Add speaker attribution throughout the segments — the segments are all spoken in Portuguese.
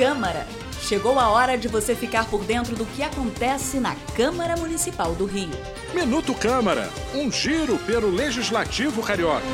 Speaker 1: Câmara. Chegou a hora de você ficar por dentro do que acontece na Câmara Municipal do Rio.
Speaker 2: Minuto Câmara, um giro pelo Legislativo Carioca.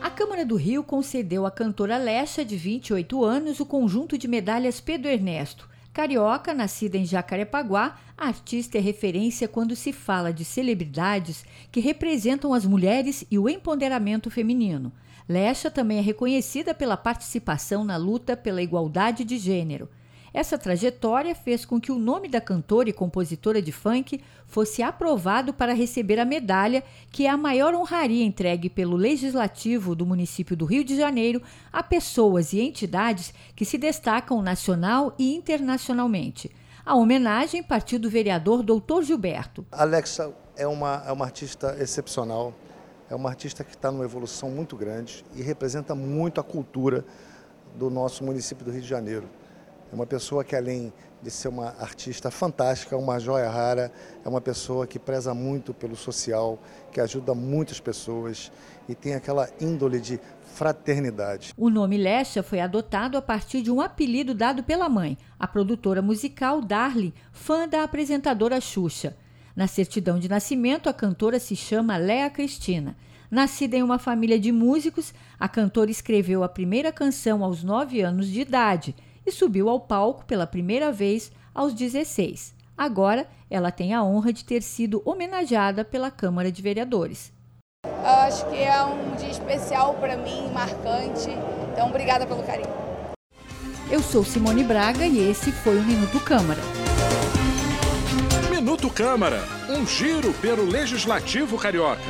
Speaker 3: A Câmara do Rio concedeu à cantora Lecha, de 28 anos, o conjunto de medalhas Pedro Ernesto. Carioca, nascida em Jacarepaguá, a artista é referência quando se fala de celebridades que representam as mulheres e o empoderamento feminino. Lecha também é reconhecida pela participação na luta pela igualdade de gênero. Essa trajetória fez com que o nome da cantora e compositora de funk fosse aprovado para receber a medalha, que é a maior honraria entregue pelo Legislativo do município do Rio de Janeiro a pessoas e entidades que se destacam nacional e internacionalmente. A homenagem partiu do vereador Doutor Gilberto.
Speaker 4: Alexa é uma, é uma artista excepcional, é uma artista que está numa evolução muito grande e representa muito a cultura do nosso município do Rio de Janeiro. É uma pessoa que, além de ser uma artista fantástica, uma joia rara, é uma pessoa que preza muito pelo social, que ajuda muitas pessoas e tem aquela índole de fraternidade.
Speaker 3: O nome Lesha foi adotado a partir de um apelido dado pela mãe, a produtora musical Darly, fã da apresentadora Xuxa. Na certidão de nascimento, a cantora se chama Léa Cristina. Nascida em uma família de músicos, a cantora escreveu a primeira canção aos 9 anos de idade e subiu ao palco pela primeira vez aos 16. Agora, ela tem a honra de ter sido homenageada pela Câmara de Vereadores.
Speaker 5: Eu acho que é um dia especial para mim, marcante. Então, obrigada pelo carinho.
Speaker 3: Eu sou Simone Braga e esse foi o Minuto Câmara.
Speaker 2: Minuto Câmara, um giro pelo Legislativo Carioca.